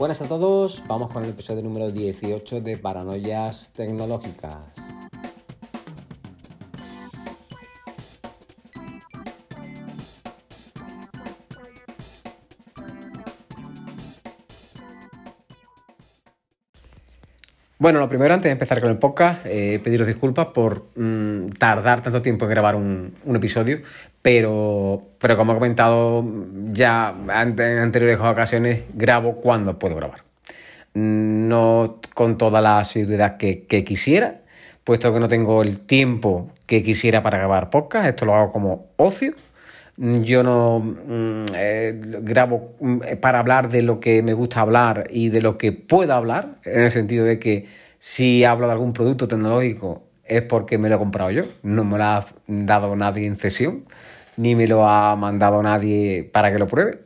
Buenas a todos, vamos con el episodio número 18 de Paranoias Tecnológicas. Bueno, lo primero, antes de empezar con el podcast, eh, pediros disculpas por mm, tardar tanto tiempo en grabar un, episodio, pero, pero como he comentado ya en anteriores ocasiones, grabo cuando puedo grabar. No con toda la asiduidad que, que quisiera, puesto que no tengo el tiempo que quisiera para grabar podcast, esto lo hago como ocio. Yo no mm, eh, grabo mm, para hablar de lo que me gusta hablar y de lo que puedo hablar, en el sentido de que si hablo de algún producto tecnológico es porque me lo he comprado yo, no me lo ha dado nadie en cesión, ni me lo ha mandado nadie para que lo pruebe.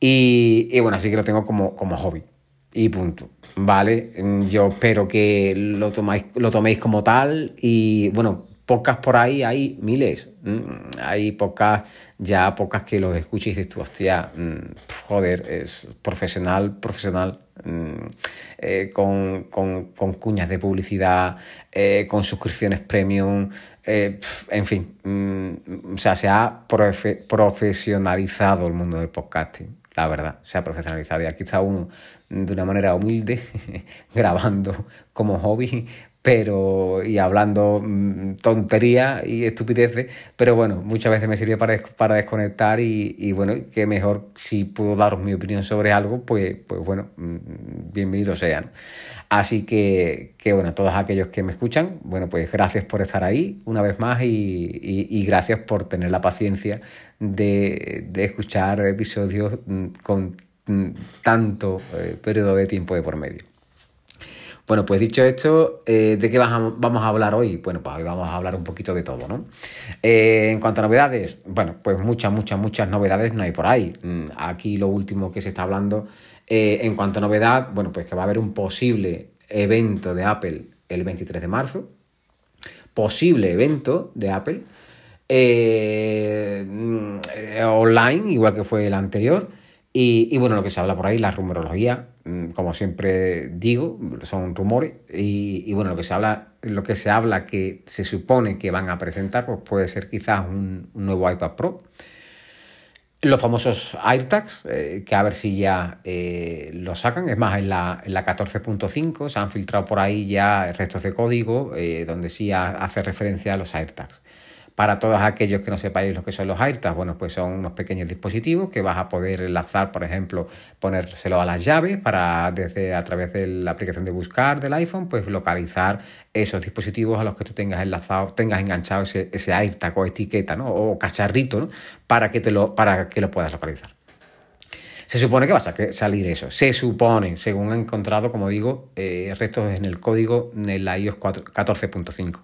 Y, bueno, así que lo tengo como, como hobby. Y punto. Vale, Mm, yo espero que lo, tomáis, lo toméis como tal. Y bueno, pocas por ahí hay miles. Mm, Hay pocas, ya pocas que los escuches y dices tú, hostia, mm, joder, es profesional, profesional. mm, eh, con, con- con cuñas de publicidad, eh, con suscripciones premium, eh, en fin, o sea, se ha profe- profesionalizado el mundo del podcasting, la verdad, se ha profesionalizado. Y aquí está uno de una manera humilde grabando como hobby, pero y hablando mm, tontería y estupideces, pero bueno, muchas veces me sirve para, para desconectar y, y bueno, que mejor si puedo daros mi opinión sobre algo, pues, pues bueno, mm, bienvenido sea. ¿no? Así que, que bueno, todos aquellos que me escuchan, bueno, pues gracias por estar ahí una vez más y, y- gracias por tener la paciencia de, de escuchar episodios mm, con mm, tanto eh, periodo de tiempo de por medio. Bueno, pues dicho esto, eh, ¿de qué vamos a hablar hoy? Bueno, pues hoy vamos a hablar un poquito de todo, ¿no? Eh, en cuanto a novedades, bueno, pues muchas, muchas, muchas novedades no hay por ahí. Mm, Aquí lo último que se está hablando eh, en cuanto a novedad, bueno, pues que va a haber un posible evento de Apple el 23 de marzo. Posible evento de Apple mm, online, igual que fue el anterior. Y, y bueno, lo que se habla por ahí, la rumorología, como siempre digo, son rumores. Y, bueno, lo que se habla, lo que se habla que se supone que van a presentar, pues puede ser quizás un, nuevo iPad Pro. Los famosos AirTags, eh, que a ver si ya eh, lo sacan. Es más, en la, en la 14.5 se han filtrado por ahí ya restos de código eh, donde sí ha- hace referencia a los AirTags. Para todos aquellos que no sepáis lo que son los AirTags, bueno, pues son unos pequeños dispositivos que vas a poder enlazar, por ejemplo, ponérselo a las llaves para desde a través de la aplicación de buscar del iPhone, pues localizar esos dispositivos a los que tú tengas enlazado, tengas enganchado ese, ese AirTag o etiqueta, ¿no? O cacharrito, ¿no? Para que te lo, para que lo puedas localizar. Se supone que va a sa- salir eso. Se supone, según han encontrado, como digo, eh, restos en el código en la iOS 4 14.5.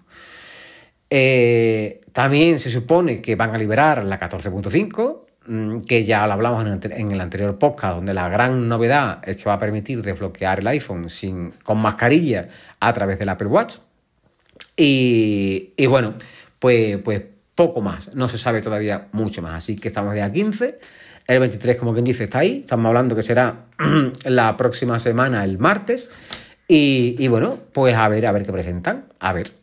Eh, también se supone que van a liberar la 14.5, mm, que ya lo hablamos en el, anterior podcast, donde la gran novedad es que va a permitir desbloquear el iPhone sin, con mascarilla a través del Apple Watch. Y, bueno, pues, pues poco más. No se sabe todavía mucho más. Así que estamos día 15. El 23, como quien dice, está ahí. Estamos hablando que será la próxima semana, el martes. Y bueno, pues a ver, a ver qué presentan. A ver.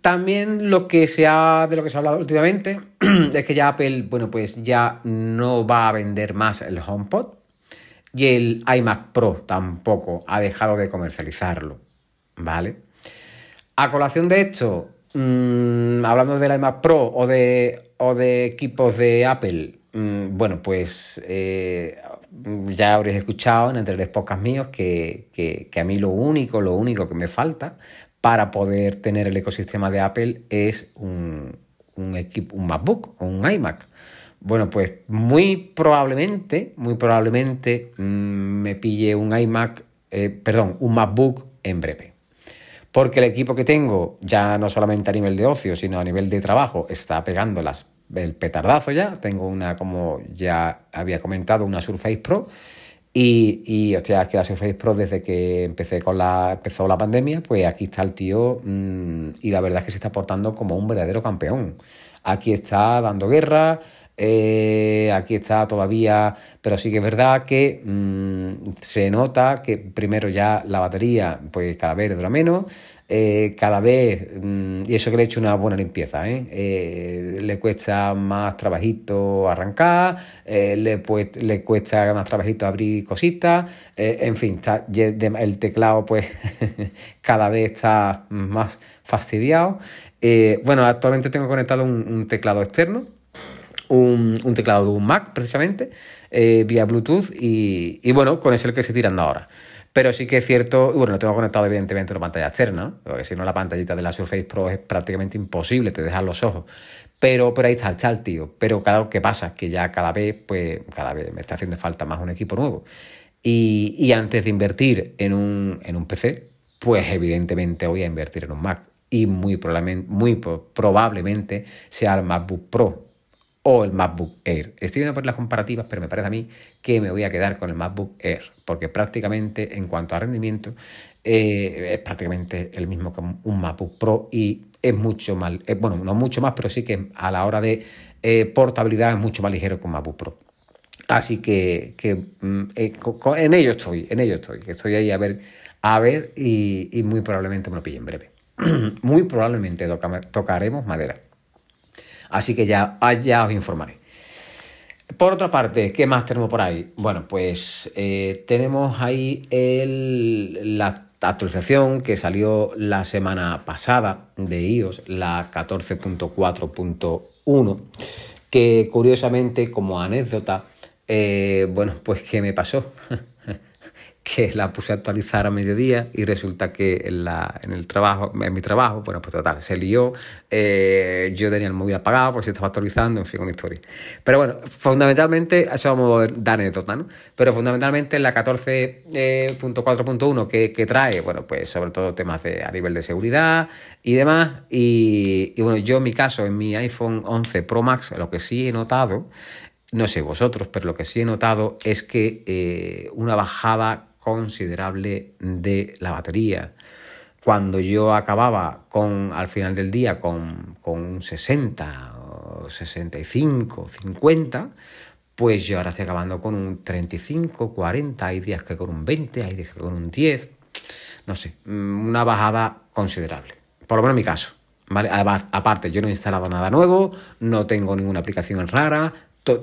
También lo que se ha, de lo que se ha hablado últimamente es que ya Apple, bueno, pues ya no va a vender más el HomePod y el iMac Pro tampoco ha dejado de comercializarlo, ¿vale? A colación de esto, mm, hablando del iMac Pro o de, o de equipos de Apple, mm, bueno, pues eh, ya habréis escuchado en anteriores podcasts míos que, que- que a mí lo único, lo único que me falta para poder tener el ecosistema de Apple es un, un equipo, un MacBook o un iMac. Bueno, pues muy probablemente, muy probablemente mm, me pille un iMac, eh, perdón, un MacBook en breve. Porque el equipo que tengo, ya no solamente a nivel de ocio, sino a nivel de trabajo, está pegando las, el petardazo ya. Tengo una, como ya había comentado, una Surface Pro. Y, y hostia, que la Surface Pro, desde que empecé con la, empezó la pandemia, pues aquí está el tío mm, y la verdad es que se está portando como un verdadero campeón. Aquí está dando guerra, eh, aquí está todavía, pero sí que es verdad que mm, se nota que primero ya la batería pues cada vez dura menos, eh, cada vez, mm, y eso que le he hecho una buena limpieza, ¿eh? Eh, le cuesta más trabajito arrancar, le, pues, le cuesta más trabajito abrir cositas, en fin, está, el teclado pues cada vez está más fastidiado. bueno, actualmente tengo conectado un, teclado externo, un, teclado de un Mac precisamente, vía Bluetooth, y, bueno, con eso es el que estoy tirando ahora. Pero sí que es cierto, bueno, lo tengo conectado evidentemente a una pantalla externa, porque si no la pantallita de la Surface Pro es prácticamente imposible, te dejan los ojos. Pero, pero ahí está, está el tío. Pero claro, ¿qué pasa? Que ya cada vez, pues, cada vez me está haciendo falta más un equipo nuevo. Y, y antes de invertir en un, en un PC, pues evidentemente voy a invertir en un Mac. Y muy probablemente sea el MacBook Pro o el MacBook Air. Estoy viendo por las comparativas, pero me parece a mí que me voy a quedar con el MacBook Air, porque prácticamente en cuanto a rendimiento eh, es prácticamente el mismo que un MacBook Pro y es mucho más, eh, bueno, no mucho más, pero sí que a la hora de eh, portabilidad es mucho más ligero que un MacBook Pro. Así que, mm, en ello estoy, en ello estoy, estoy ahí a ver, a ver y, muy probablemente me lo pille en breve. muy probablemente tocaremos madera. Así que ya, ya os informaré. Por otra parte, ¿qué más tenemos por ahí? Bueno, pues eh, tenemos ahí la actualización que salió la semana pasada de iOS, la 14.4.1, que curiosamente como anécdota, eh, bueno, pues ¿qué me pasó? que la puse a actualizar a mediodía y resulta que en, la, en el trabajo, en mi trabajo, bueno, pues total, se lió, eh, yo tenía el móvil apagado porque se estaba actualizando, en fin, una historia. Pero bueno, fundamentalmente, eso vamos a dar anécdota, ¿no? Pero fundamentalmente la 14.4.1 que, que trae, bueno, pues sobre todo temas de, a nivel de seguridad y demás. Y, y bueno, yo en mi caso, en mi iPhone 11 Pro Max, lo que sí he notado no sé vosotros, pero lo que sí he notado es que eh, una bajada considerable de la batería. Cuando yo acababa con, al final del día con, con un 60 o 65, 50, pues yo ahora estoy acabando con un 35, 40, hay días que con un 20, hay días que con un 10, no sé, mm, una bajada considerable, por lo menos en mi caso. ¿vale? Aparte, yo no he instalado nada nuevo, no tengo ninguna aplicación rara,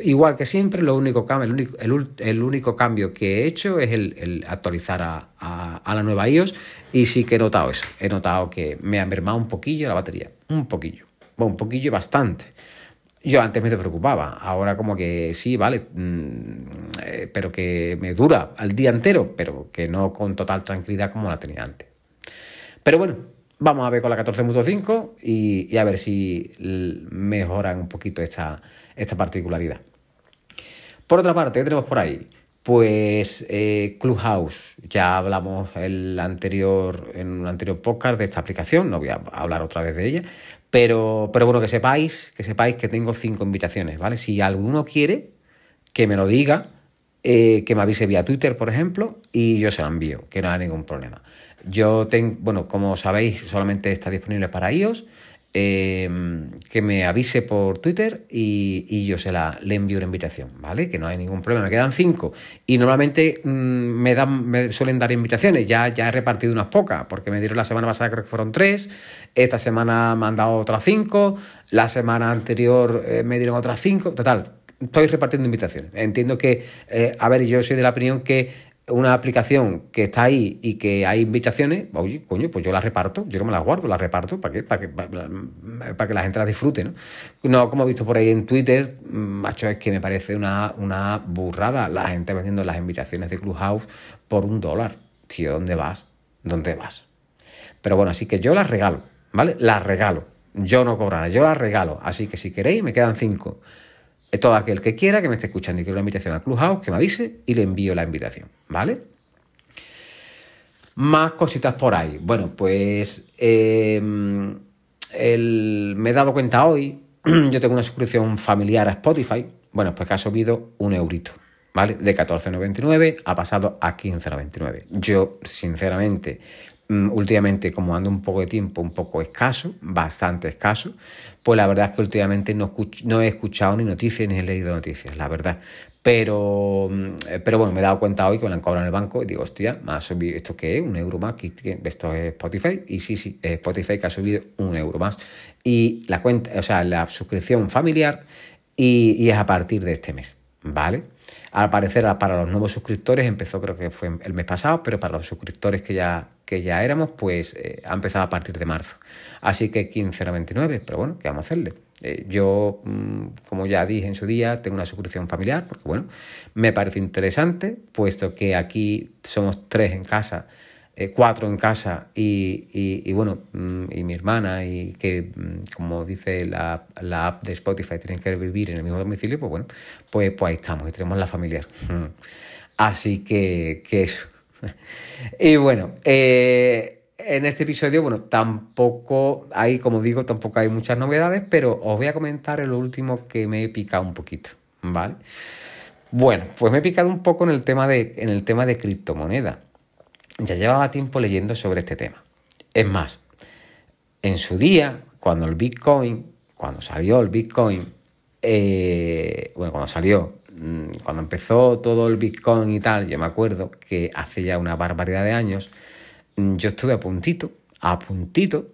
igual que siempre, lo único, el, único, el, único cambio que he hecho es el, actualizar a, la nueva iOS y sí que he notado eso. He notado que me ha mermado un poquillo la batería. Un poquillo. Bueno, un poquillo bastante. Yo antes me preocupaba, ahora como que sí, vale, mm, eh, pero que me dura al día entero, pero que no con total tranquilidad como la tenía antes. Pero bueno, vamos a ver con la 14.5 y, y a ver si mejoran un poquito esta, esta particularidad. Por otra parte, ¿qué tenemos por ahí? Pues eh, Clubhouse, ya hablamos el anterior, en un anterior podcast de esta aplicación, no voy a hablar otra vez de ella, pero, pero bueno, que sepáis, que sepáis que tengo cinco invitaciones, ¿vale? Si alguno quiere, que me lo diga, eh, que me avise vía Twitter, por ejemplo, y yo se lo envío, que no hay ningún problema. Yo tengo, bueno, como sabéis, solamente está disponible para iOS, Em, que me avise por Twitter y, yo se la le envío una invitación, ¿vale? Que no hay ningún problema. Me quedan cinco y normalmente mm, me dan, me suelen dar invitaciones. Ya, ya he repartido unas pocas porque me dieron la semana pasada creo que fueron tres. Esta semana me han dado otras cinco. La semana anterior eh, me dieron otras cinco. Total, estoy repartiendo invitaciones. Entiendo que, eh, a ver, yo soy de la opinión que una aplicación que está ahí y que hay invitaciones, oye, coño, pues yo las reparto, yo no me las guardo, las reparto para que, para que, para, que la gente las disfrute, ¿no? No, como he visto por ahí en Twitter, macho, es que me parece una, una burrada la gente vendiendo las invitaciones de Clubhouse por un dólar. Tío, ¿dónde vas? ¿Dónde vas? Pero bueno, así que yo las regalo, ¿vale? Las regalo. Yo no cobraré, yo las regalo. Así que si queréis, me quedan cinco todo aquel que quiera que me esté escuchando y quiera una invitación a Clubhouse, que me avise y le envío la invitación, ¿vale? Más cositas por ahí. Bueno, pues em, me he dado cuenta hoy, yo tengo una suscripción familiar a Spotify, bueno, pues que ha subido un eurito, ¿vale? De 14,99 ha pasado a 15,99. Yo, sinceramente, últimamente, como ando un poco de tiempo, un poco escaso, bastante escaso, pues la verdad es que últimamente no, no he escuchado ni noticias ni he leído noticias, la verdad. Pero, mm, pero bueno, me he dado cuenta hoy que me la han cobrado en el banco y digo, hostia, ¿me ha subido esto qué es? ¿Un euro más? Esto es Spotify. Y sí, sí, Spotify que ha subido un euro más. Y la cuenta, o sea, la suscripción familiar y, y es a partir de este mes, ¿vale? Al parecer, para los nuevos suscriptores, empezó creo que fue el mes pasado, pero para los suscriptores que ya, que ya éramos, pues eh, ha empezado a partir de marzo. Así que 15,99, pero bueno, ¿qué vamos a hacerle? Eh, yo, mm, como ya dije en su día, tengo una suscripción familiar, porque bueno, me parece interesante, puesto que aquí somos tres en casa, eh, cuatro en casa y, bueno, mm, y mi hermana, y que mm, como dice la, la, app de Spotify, tienen que vivir en el mismo domicilio, pues bueno, pues, pues ahí estamos, y tenemos la familiar. Así que, que eso. y bueno, eh, en este episodio, bueno, tampoco hay, como digo, tampoco hay muchas novedades, pero os voy a comentar el último que me he picado un poquito, ¿vale? Bueno, pues me he picado un poco en el tema de, en el tema de criptomonedas. Ya llevaba tiempo leyendo sobre este tema. Es más, en su día, cuando el Bitcoin, cuando salió el Bitcoin, eh, bueno, cuando salió, cuando empezó todo el Bitcoin y tal, yo me acuerdo que hace ya una barbaridad de años, yo estuve a puntito, a puntito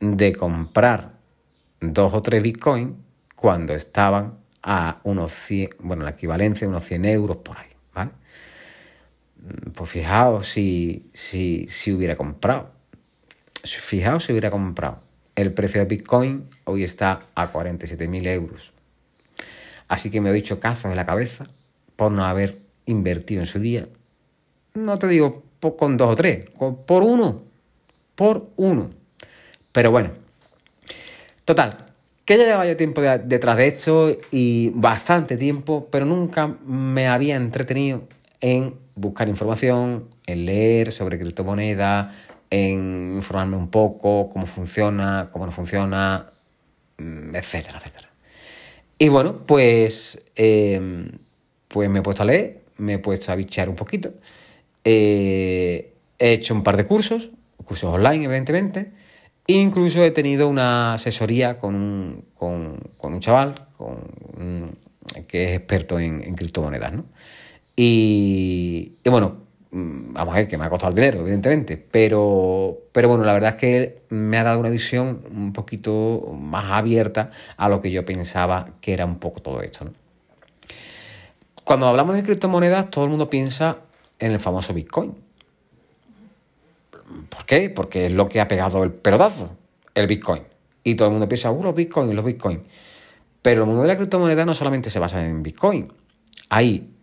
de comprar dos o tres bitcoins cuando estaban a unos 100, bueno, la equivalencia a unos 100 euros por ahí, ¿vale? Pues fijaos si, si, si hubiera comprado. Fijaos si hubiera comprado. El precio de Bitcoin hoy está a 47.000 euros. Así que me he dicho cazos en la cabeza por no haber invertido en su día. No te digo con dos o tres, por uno, por uno. Pero bueno, total, que ya llevaba yo tiempo detrás de esto y bastante tiempo, pero nunca me había entretenido en buscar información, en leer sobre criptomonedas, en informarme un poco cómo funciona, cómo no funciona, mm, etcétera, etcétera. Y bueno, pues, eh, pues me he puesto a leer, me he puesto a bichear un poquito eh, he hecho un par de cursos, cursos online, evidentemente. Incluso he tenido una asesoría con un, con, un chaval que es experto en, criptomonedas. ¿no? Y, bueno, mm, vamos a ver que me ha costado el dinero, evidentemente, pero, pero bueno, la verdad es que me ha dado una visión un poquito más abierta a lo que yo pensaba que era un poco todo esto. Cuando hablamos de criptomonedas, todo el mundo piensa en el famoso Bitcoin. ¿Por qué? Porque es lo que ha pegado el pelotazo, el Bitcoin. Y todo el mundo piensa, uh, los Bitcoin, los Bitcoin. Pero el mundo de la criptomoneda no solamente se basa en Bitcoin. Hay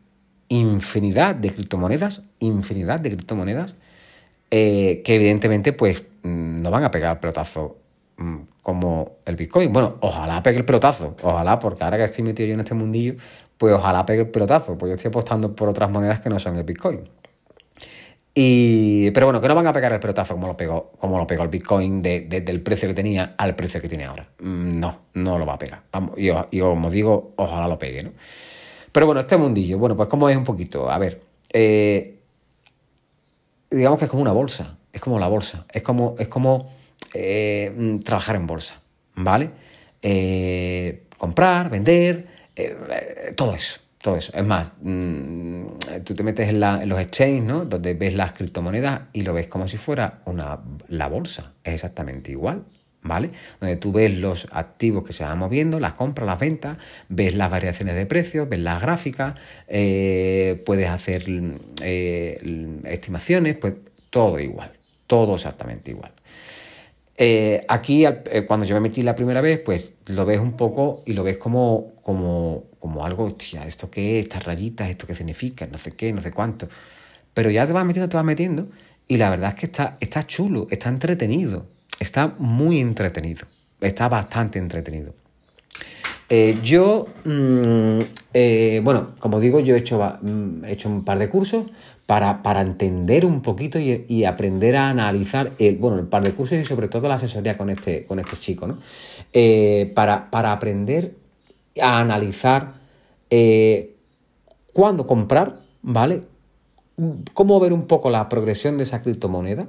infinidad de criptomonedas, infinidad de criptomonedas eh, que evidentemente pues mm, no van a pegar el pelotazo mm, como el Bitcoin. Bueno, ojalá pegue el pelotazo, ojalá, porque ahora que estoy metido yo en este mundillo, pues ojalá pegue el pelotazo, pues yo estoy apostando por otras monedas que no son el Bitcoin. Y, pero bueno, que no van a pegar el pelotazo como lo pegó, como lo pegó el Bitcoin desde el precio que tenía al precio que tiene ahora. Mm, no, no lo va a pegar. Vamos, yo, como digo, ojalá lo pegue, ¿no? Pero bueno, este mundillo, bueno, pues como es un poquito, a ver, eh, digamos que es como una bolsa, es como la bolsa, es como, es como eh, trabajar en bolsa, ¿vale? Eh, comprar, vender, todo eso, todo eso. Es más, mm, tú te metes en, los exchanges, ¿no? Donde ves las criptomonedas y lo ves como si fuera una, la bolsa. Es exactamente igual. ¿Vale? Donde tú ves los activos que se van moviendo, las compras, las ventas, ves las variaciones de precios, ves las gráficas, eh, puedes hacer eh, estimaciones, pues todo igual, todo exactamente igual. Eh, aquí, cuando yo me metí la primera vez, pues lo ves un poco y lo ves como, como, como algo, hostia, ¿esto qué es? Estas rayitas, ¿esto qué significa? No sé qué, no sé cuánto. Pero ya te vas metiendo, te vas metiendo y la verdad es que está, está chulo, está entretenido, está muy entretenido, está bastante entretenido. Eh, yo, mm, bueno, como digo, yo he hecho, mm, he hecho un par de cursos, para, entender un poquito y, aprender a analizar, el, bueno, el par de cursos y sobre todo la asesoría con este, con este chico, ¿no? Eh, para, aprender a analizar eh, cuándo comprar, ¿vale? Cómo ver un poco la progresión de esa criptomoneda,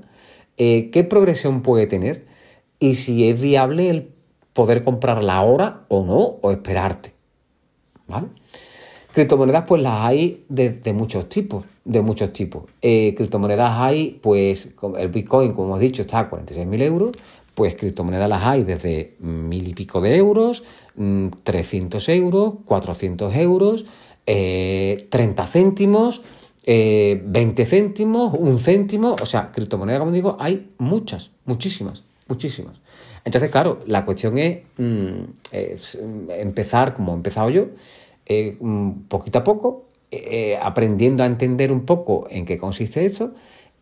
eh, qué progresión puede tener y si es viable el poder comprarla ahora o no, o esperarte. ¿Vale? Criptomonedas, pues las hay de, muchos tipos, de muchos tipos. Eh, criptomonedas hay, pues el Bitcoin, como hemos dicho, está a 46.000 euros, pues criptomonedas las hay desde mil y pico de euros, 300 mm, euros, 400 euros, 30 eh, céntimos, 20 eh, céntimos, un céntimo, o sea, criptomonedas, como digo, hay muchas, muchísimas, muchísimas. Entonces, claro, la cuestión es, mm, empezar como he empezado yo, eh, mm, poquito a poco, eh, aprendiendo a entender un poco en qué consiste esto.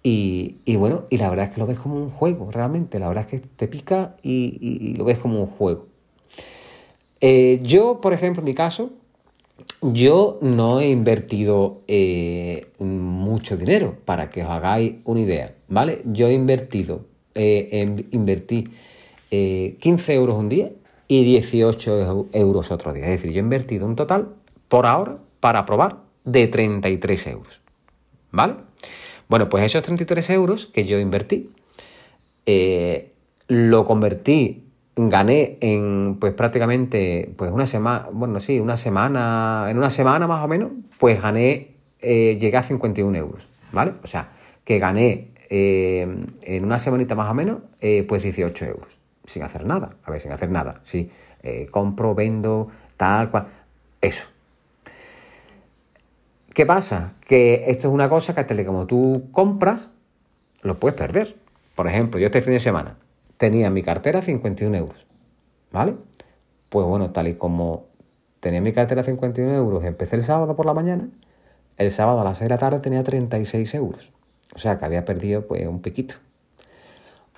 Y, bueno, y la verdad es que lo ves como un juego, realmente. La verdad es que te pica y, lo ves como un juego. Eh, yo, por ejemplo, en mi caso, yo no he invertido mucho dinero, para que os hagáis una idea, ¿vale? Yo he invertido, invertí 15 euros un día y 18 euros otro día. Es decir, yo he invertido un total, por ahora, para probar, de 33 euros. ¿Vale? Bueno, pues esos 33 euros que yo invertí, eh, lo convertí, gané en pues prácticamente pues una semana, bueno, sí, una semana, en una semana más o menos, pues gané, eh, llegué a 51 euros, ¿vale? O sea, que gané eh, en una semanita más o menos, pues 18 euros sin hacer nada. A ver, sin hacer nada. Sí, eh, compro, vendo, tal cual. Eso. ¿Qué pasa? Que esto es una cosa que hasta que como tú compras, lo puedes perder. Por ejemplo, yo este fin de semana tenía en mi cartera 51 euros. ¿Vale? Pues bueno, tal y como tenía mi cartera 51 euros, empecé el sábado por la mañana, el sábado a las 6 de la tarde tenía 36 euros. O sea que había perdido pues un piquito.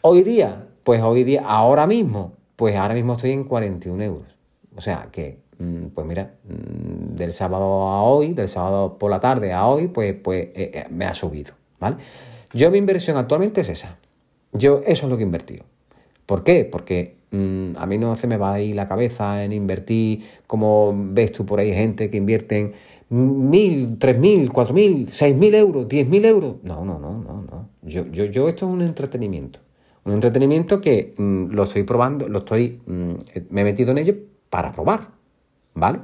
Hoy día pues hoy día, ahora mismo, pues ahora mismo estoy en 41 euros. O sea que, mm, pues mira, mm, del sábado a hoy, del sábado por la tarde a hoy, pues, pues eh, eh, me ha subido, ¿vale? Yo mi inversión actualmente es esa. Yo eso es lo que he invertido. ¿Por qué? Porque mm, a mí no se me va a ir la cabeza en invertir, como ves tú por ahí gente que invierte en mil, tres mil, cuatro mil, seis mil euros, diez mil euros. No, no, no, no, no. Yo, yo, yo esto es un entretenimiento. Un entretenimiento que mm, lo estoy probando, lo estoy, mm, me he metido en ello para probar, ¿vale?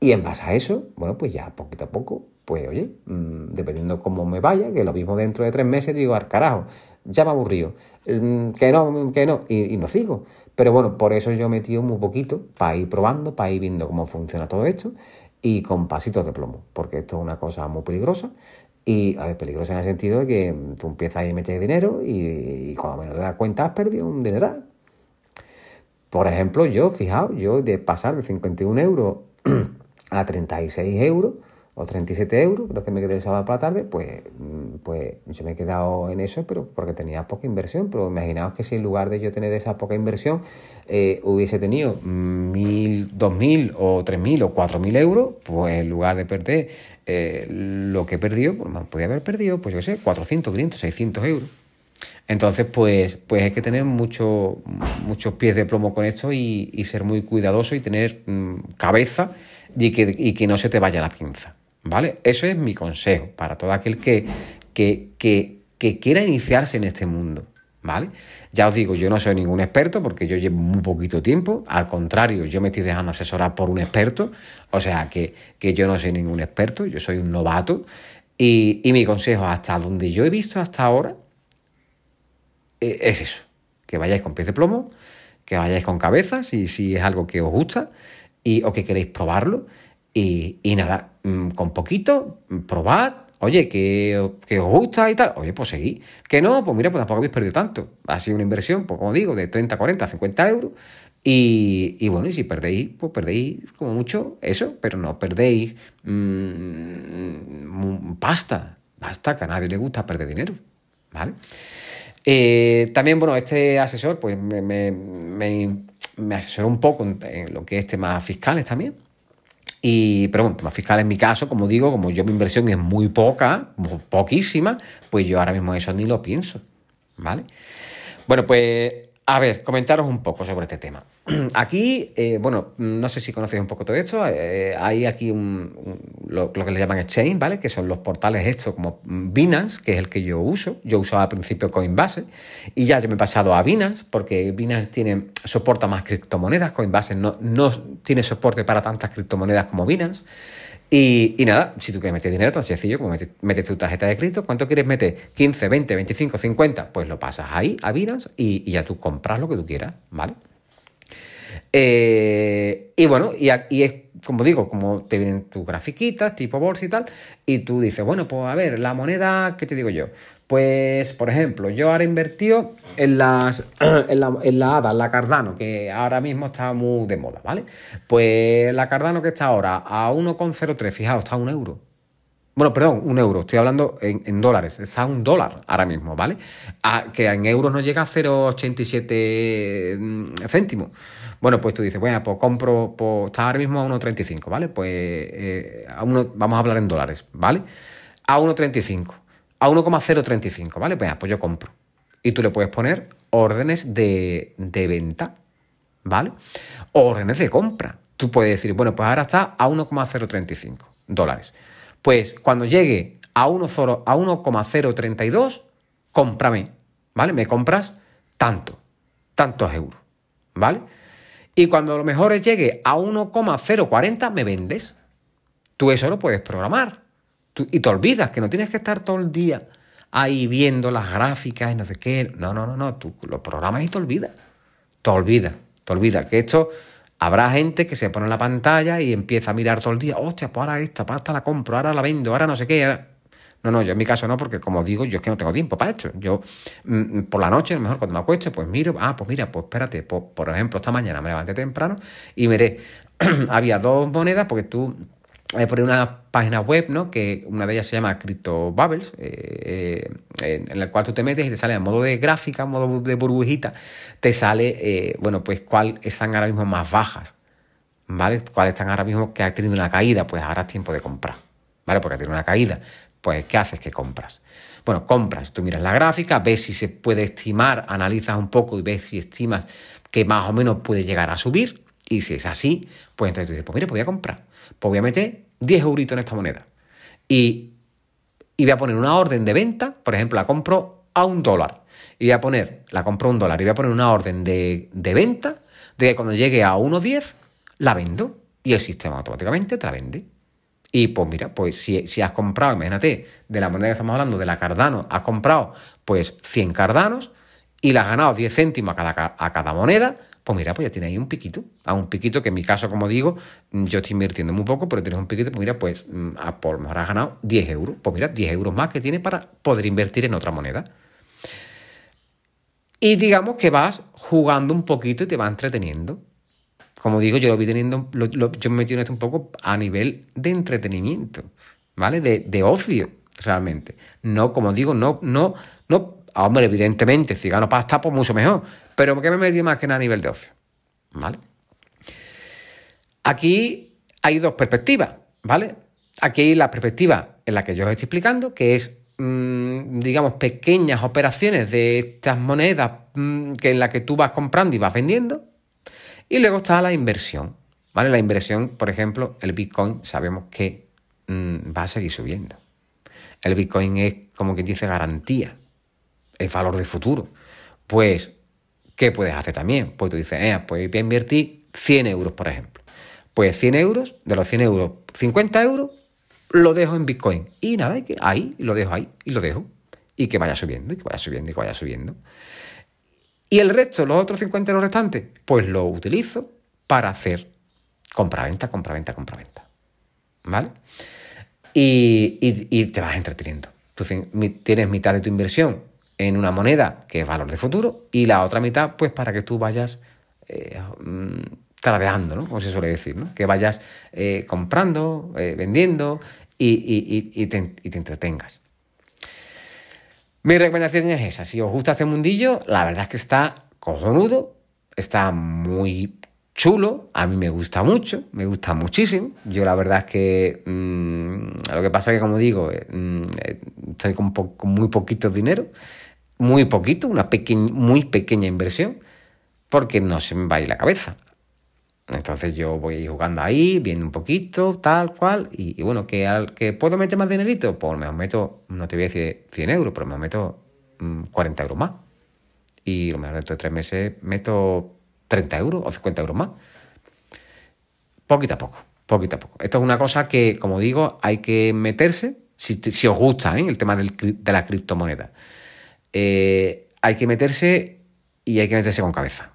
Y en base a eso, bueno, pues ya poquito a poco, pues oye, mm, dependiendo cómo me vaya, que lo mismo dentro de tres meses digo, al carajo, ya me aburrido, que no, que no, y, no sigo. Pero bueno, por eso yo he metido muy poquito para ir probando, para ir viendo cómo funciona todo esto y con pasitos de plomo, porque esto es una cosa muy peligrosa y, a ver, peligroso en el sentido de que tú empiezas a meter dinero y, cuando menos te das cuenta has perdido un dineral. Por ejemplo, yo, fijaos, yo de pasar de 51 euros a 36 euros, o 37 euros, creo que me quedé el sábado por la tarde, pues, mm, pues yo me he quedado en eso, pero porque tenía poca inversión. Pero imaginaos que si en lugar de yo tener esa poca inversión, eh, hubiese tenido mil, dos mil o tres mil o cuatro mil euros, pues en lugar de perder eh, lo que he perdido, pues podía haber perdido, pues yo qué sé, 400, 500, 600 euros. Entonces, pues, pues hay que tener mucho, muchos pies de plomo con esto y, ser muy cuidadoso y tener mm, cabeza y que, y que no se te vaya la pinza. ¿Vale? Eso es mi consejo para todo aquel que, que, que, quiera iniciarse en este mundo. ¿Vale? Ya os digo, yo no soy ningún experto porque yo llevo muy poquito tiempo, al contrario, yo me estoy dejando asesorar por un experto, o sea que, yo no soy ningún experto, yo soy un novato y, mi consejo hasta donde yo he visto hasta ahora eh, es eso, que vayáis con pies de plomo, que vayáis con cabezas y si es algo que os gusta y, o que queréis probarlo y, nada, mm, con poquito, probad, oye, que, os gusta y tal, oye, pues seguí. Que no, pues mira, pues tampoco habéis perdido tanto. Ha sido una inversión, pues como digo, de 30, 40, 50 euros. Y, y bueno, y si perdéis, pues perdéis como mucho eso, pero no perdéis mmm, pasta. Basta, que a nadie le gusta perder dinero. ¿Vale? Eh, también, bueno, este asesor, pues me, me, me, asesoró un poco en lo que es temas fiscales también. Y, pero bueno, fiscales en mi caso, como digo, como yo mi inversión es muy poca, poquísima, pues yo ahora mismo eso ni lo pienso. ¿Vale? Bueno, pues a ver, comentaros un poco sobre este tema. Aquí, eh, bueno, no sé si conocéis un poco todo esto. Eh, hay aquí un, lo, que le llaman exchange, ¿vale? Que son los portales estos como Binance, que es el que yo uso. Yo usaba al principio Coinbase y ya yo me he pasado a Binance porque Binance tiene, soporta más criptomonedas. Coinbase no, tiene soporte para tantas criptomonedas como Binance. Y, nada, si tú quieres meter dinero, tan sencillo como metes, tu tarjeta de crédito, ¿cuánto quieres meter? 15, 20, 25, 50, pues lo pasas ahí a Binance y ya tú compras lo que tú quieras, ¿vale? Eh, y bueno, y, es como digo, como te vienen tus grafiquitas, tipo bolsa y tal, y tú dices, bueno, pues a ver, la moneda, ¿qué te digo yo? Pues, por ejemplo, yo ahora he invertido en, las, en, la, en la ADA, en la Cardano, que ahora mismo está muy de moda, ¿vale? Pues la Cardano que está ahora a 1,03, fijaos, está a un euro. Bueno, perdón, un euro, estoy hablando en, dólares, está a un dólar ahora mismo, ¿vale? que en euros no llega a 0,87 mm, céntimos. Bueno, pues tú dices, bueno, pues compro, pues está ahora mismo a 1,35, ¿vale? Pues eh, a uno, vamos a hablar en dólares, ¿vale? A 1,35, a 1,035, ¿vale? Pues, pues yo compro. Y tú le puedes poner órdenes de, de venta, ¿vale? órdenes de compra. Tú puedes decir, bueno, pues ahora está a 1,035 dólares. Pues cuando llegue a 1,032, cómprame, ¿vale? Me compras tanto, tantos euros, ¿vale? Y cuando lo mejor llegue a 1,040 me vendes. Tú eso lo puedes programar. y te olvidas que no tienes que estar todo el día ahí viendo las gráficas y no sé qué. No, no, no, no. Tú lo programas y te olvidas. Te olvidas. Te olvidas que esto habrá gente que se pone en la pantalla y empieza a mirar todo el día. Hostia, pues ahora esta, para esta la compro, ahora la vendo, ahora no sé qué. No, no, yo en mi caso no, porque como digo, yo es que no tengo tiempo para esto. Yo mm, mm, por la noche, a lo mejor cuando me acuesto, pues miro, ah, pues mira, pues espérate, pues, por ejemplo, esta mañana me levanté temprano y miré, había dos monedas, porque tú hay por una página web, ¿no? Que una de ellas se llama Crypto Bubbles, eh, eh, en la cual tú te metes y te sale en modo de gráfica, en modo de burbujita, te sale, eh, bueno, pues cuál están ahora mismo más bajas, ¿vale? ¿Cuáles están ahora mismo que ha tenido una caída? Pues ahora es tiempo de comprar, ¿vale? Porque ha tenido una caída pues ¿qué haces? que compras? Bueno, compras, tú miras la gráfica, ves si se puede estimar, analizas un poco y ves si estimas que más o menos puede llegar a subir. Y si es así, pues entonces tú dices, pues mira, pues voy a comprar. Pues voy a meter 10 euritos en esta moneda. Y, y voy a poner una orden de venta, por ejemplo, la compro a un dólar. Y voy a poner, la compro a un dólar y voy a poner una orden de, de venta de que cuando llegue a 1,10 la vendo. Y el sistema automáticamente te la vende. Y pues mira, pues si, si, has comprado, imagínate, de la moneda que estamos hablando, de la Cardano, has comprado pues 100 Cardanos y le has ganado 10 céntimos a cada, a cada moneda, pues mira, pues ya tienes ahí un piquito. A un piquito que en mi caso, como digo, yo estoy invirtiendo muy poco, pero tienes un piquito, pues mira, pues mm, a por lo mejor has ganado 10 euros. Pues mira, 10 euros más que tienes para poder invertir en otra moneda. Y digamos que vas jugando un poquito y te va entreteniendo como digo, yo lo vi teniendo, yo me metí en esto un poco a nivel de entretenimiento, ¿vale? De, ocio, realmente. No, como digo, no, no, no, hombre, evidentemente, si gano pasta, pues mucho mejor, pero que me metí más que nada a nivel de ocio, ¿vale? Aquí hay dos perspectivas, ¿vale? Aquí hay la perspectiva en la que yo os estoy explicando, que es, mm, digamos, pequeñas operaciones de estas monedas mm, que en la que tú vas comprando y vas vendiendo, y luego está la inversión. ¿vale? La inversión, por ejemplo, el Bitcoin sabemos que mm, va a seguir subiendo. El Bitcoin es, como quien dice, garantía, es valor de futuro. Pues, ¿qué puedes hacer también? Pues tú dices, eh, pues voy a invertir 100 euros, por ejemplo. Pues 100 euros, de los 100 euros, 50 euros lo dejo en Bitcoin. Y nada, ahí, lo dejo ahí, y lo dejo. Y que vaya subiendo, y que vaya subiendo, y que vaya subiendo. Y el resto, los otros 50 los restantes, pues lo utilizo para hacer compra-venta, compra-venta, compra-venta. ¿Vale? Y, te vas entreteniendo. Tú tienes mitad de tu inversión en una moneda que es valor de futuro y la otra mitad, pues para que tú vayas eh, mm, tradeando, ¿no? Como se suele decir, ¿no? Que vayas eh, comprando, eh, vendiendo y, te, y te entretengas. Mi recomendación es esa. Si os gusta este mundillo, la verdad es que está cojonudo, está muy chulo, a mí me gusta mucho, me gusta muchísimo. Yo la verdad es que mm, lo que pasa es que, como digo, eh, mm, estoy con, muy poquito dinero, muy poquito, una muy pequeña inversión, porque no se me va a ir la cabeza. Entonces yo voy jugando ahí, viendo un poquito, tal cual, y, bueno, ¿que, al, ¿que puedo meter más dinerito? Pues me meto, no te voy a decir 100 euros, pero me meto 40 mm, euros más. Y lo mejor dentro de tres meses meto 30 euros o 50 euros más. Poquito a poco, poquito a poco. Esto es una cosa que, como digo, hay que meterse, si, si os gusta ¿eh? el tema de la criptomoneda. Eh, hay que meterse y hay que meterse con cabeza.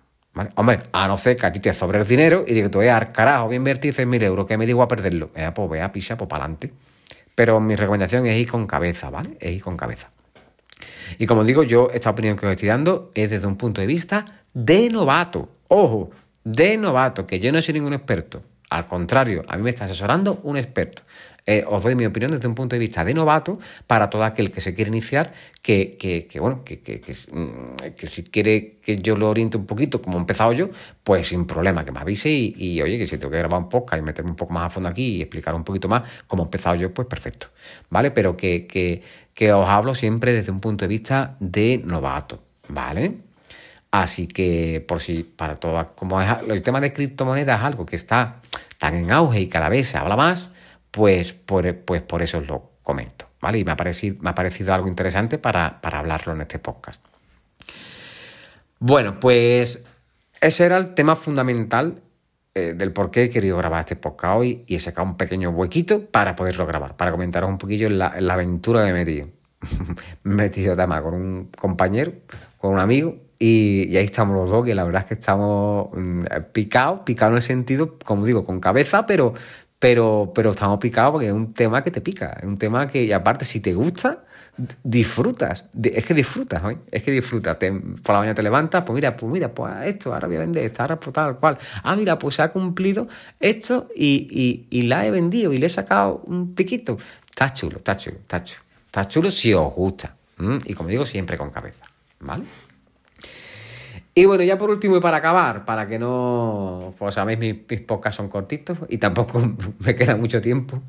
Hombre, a no ser que a ti te sobre el dinero y digo, te voy a dar carajo, voy a invertir 100.000 euros, que me digo a perderlo. Eh, pues vea, pisa, pues para adelante. Pero mi recomendación es ir con cabeza, ¿vale? Es ir con cabeza. Y como digo, yo esta opinión que os estoy dando es desde un punto de vista de novato. Ojo, de novato, que yo no soy ningún experto. Al contrario, a mí me está asesorando un experto. Eh, os doy mi opinión desde un punto de vista de novato para todo aquel que se quiere iniciar, que, que, bueno, que, que, mm, que, si quiere que yo lo oriente un poquito como he empezado yo, pues sin problema, que me avise y, oye, que si tengo que grabar un podcast y meterme un poco más a fondo aquí y explicar un poquito más como he empezado yo, pues perfecto, ¿vale? Pero que, que os hablo siempre desde un punto de vista de novato, ¿vale? Así que por si para todo, como es, el tema de criptomonedas es algo que está tan en auge y cada vez se habla más, pues por, pues por eso os lo comento, ¿vale? Y me ha parecido, me ha parecido algo interesante para, hablarlo en este podcast. Bueno, pues ese era el tema fundamental eh, del por qué he querido grabar este podcast hoy y he sacado un pequeño huequito para poderlo grabar, para comentaros un poquillo la, la aventura que me he metido. me he metido además con un compañero, con un amigo, y, ahí estamos los dos, que la verdad es que estamos mm, picados, picados en el sentido, como digo, con cabeza, pero, pero, pero estamos picados porque es un tema que te pica, es un tema que, y aparte, si te gusta, disfrutas, es que disfrutas, ¿eh? es que disfrutas. por la mañana te levantas, pues mira, pues mira, pues esto, ahora voy a vender esto, ahora pues tal cual. Ah, mira, pues se ha cumplido esto y, y, la he vendido y le he sacado un piquito. Está chulo, está chulo, está chulo. Está chulo si os gusta. Y como digo, siempre con cabeza, ¿vale? Y bueno, ya por último y para acabar, para que no, pues sabéis, mis, mis podcasts son cortitos y tampoco me queda mucho tiempo.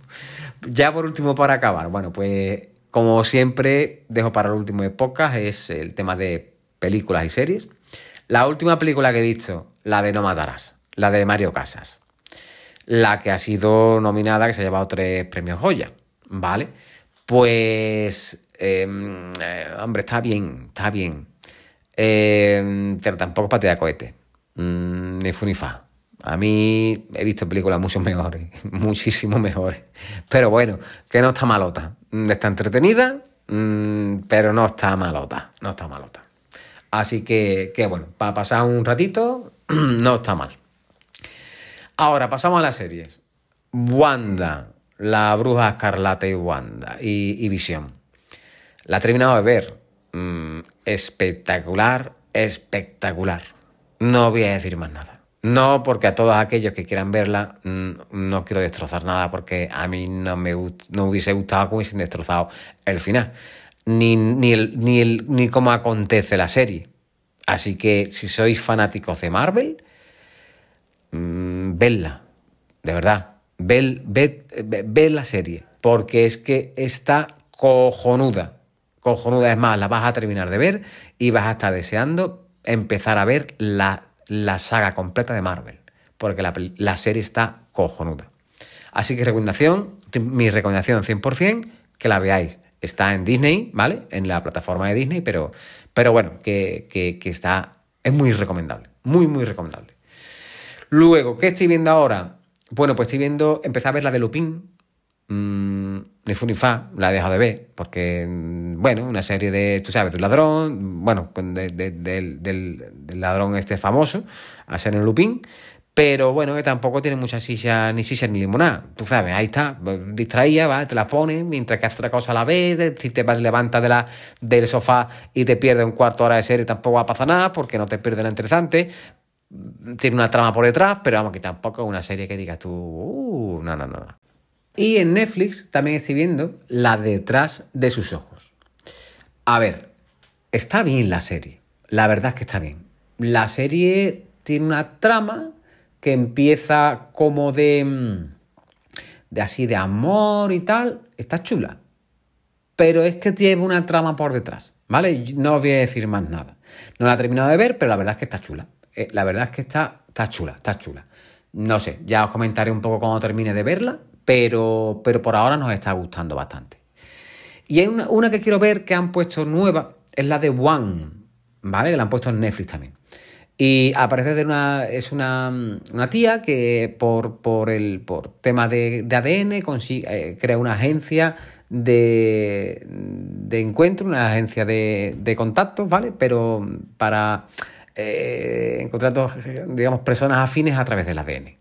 Ya por último para acabar, bueno, pues como siempre dejo para el último de podcast es el tema de películas y series. La última película que he visto, la de No Matarás, la de Mario Casas. La que ha sido nominada, que se ha llevado tres premios Goya, ¿vale? Pues, em, eh, hombre, está bien, está bien. Eh, pero tampoco patea cohete. Mm, ni fu. A mí he visto películas mucho mejores, muchísimo mejores. Pero bueno, que no está malota. Mm, está entretenida, mm, pero no está malota. No está malota. Así que, que bueno, para pasar un ratito, no está mal. Ahora pasamos a las series. Wanda, la bruja escarlata y Wanda y, Visión. La he terminado de ver. Espectacular, espectacular. No voy a decir más nada. No, porque a todos aquellos que quieran verla, mm, no quiero destrozar nada, porque a mí no me no hubiese gustado que hubiesen destrozado el final. Ni, ni, el, ni, el, ni cómo acontece la serie. Así que si sois fanáticos de Marvel, mmm, vedla. De verdad. Ved, ved la serie. Porque es que está cojonuda cojonuda. Es más, la vas a terminar de ver y vas a estar deseando empezar a ver la, saga completa de Marvel, porque la, serie está cojonuda. Así que recomendación, mi recomendación 100%, que la veáis. Está en Disney, ¿vale? En la plataforma de Disney, pero, pero bueno, que, que, está, es muy recomendable, muy, muy recomendable. Luego, ¿qué estoy viendo ahora? Bueno, pues estoy viendo, empecé a ver la de Lupin, mmm, ni fu fa, la he dejado de ver, porque, bueno, una serie de, tú sabes, del ladrón, bueno, del, ladrón este famoso, a ser el Lupín, pero bueno, que tampoco tiene mucha silla, ni silla ni limonada. Tú sabes, ahí está, distraía, ¿vale? te la pones, mientras que haces otra cosa a la vez, si te vas, levantas de la, del sofá y te pierdes un cuarto de hora de serie, tampoco va a pasar nada, porque no te pierdes la interesante. Tiene una trama por detrás, pero vamos, que tampoco es una serie que digas tú, uh, no, no, no. Y en Netflix también estoy viendo La detrás de sus ojos. A ver, está bien la serie. La verdad es que está bien. La serie tiene una trama que empieza como de. Mm, de así de amor y tal. Está chula. Pero es que tiene una trama por detrás. ¿Vale? No os voy a decir más nada. No la he terminado de ver, pero la verdad es que está chula. Eh, la verdad es que está, está chula, está chula. No sé, ya os comentaré un poco cuando termine de verla, pero, pero por ahora nos está gustando bastante. Y hay una, una que quiero ver que han puesto nueva, es la de One, ¿vale? Que la han puesto en Netflix también. Y aparece de una, es una, tía que por, por, el, por tema de, ADN consigue, eh, crea una agencia de, de encuentro, una agencia de, de contactos, ¿vale? Pero para eh, encontrar, digamos, personas afines a través del ADN.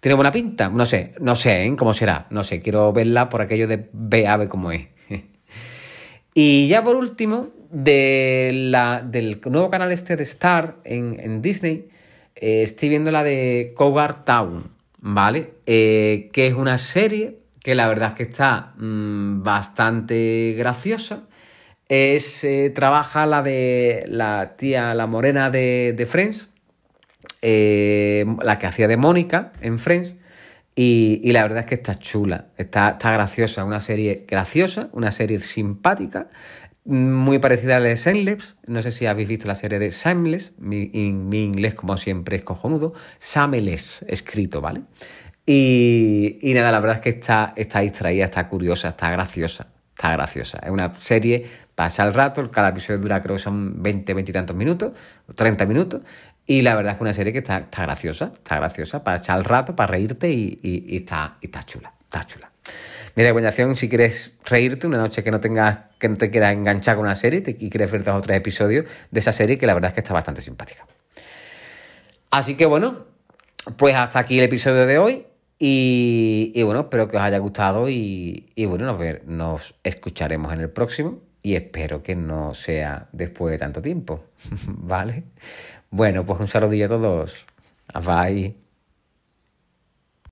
¿Tiene buena pinta? No sé, no sé ¿eh? cómo será, no sé, quiero verla por aquello de ve a cómo es. y ya por último, de la, del nuevo canal este de Star en, Disney, eh, estoy viendo la de Cougar Town, ¿vale? Eh, que es una serie que la verdad es que está mm, bastante graciosa. Es, eh, trabaja la de la tía, la morena de Friends, la que hacía de Mónica en Friends. Y, y, la verdad es que está chula, está, está graciosa, una serie graciosa, una serie simpática muy parecida a la de Shameless. No sé si habéis visto la serie de Shameless. Mi, mi inglés, como siempre, es cojonudo. Shameless, escrito, ¿vale? Y, y, nada, la verdad es que está, está distraída, está curiosa, está graciosa. Está graciosa. Es una serie, pasa el rato, cada episodio dura creo que son 20, 20 y tantos minutos, 30 minutos. Y la verdad es que una serie que está, está graciosa, está graciosa para echar el rato, para reírte y, está, y está chula, está chula. Mi recomendación, si quieres reírte una noche que no tengas, que no te quieras enganchar con una serie y quieres ver dos o tres episodios de esa serie que la verdad es que está bastante simpática. Así que bueno, pues hasta aquí el episodio de hoy. Y, bueno, espero que os haya gustado y, bueno, nos escucharemos en el próximo y espero que no sea después de tanto tiempo, ¿vale? Bueno, pues un saludillo a todos. Bye.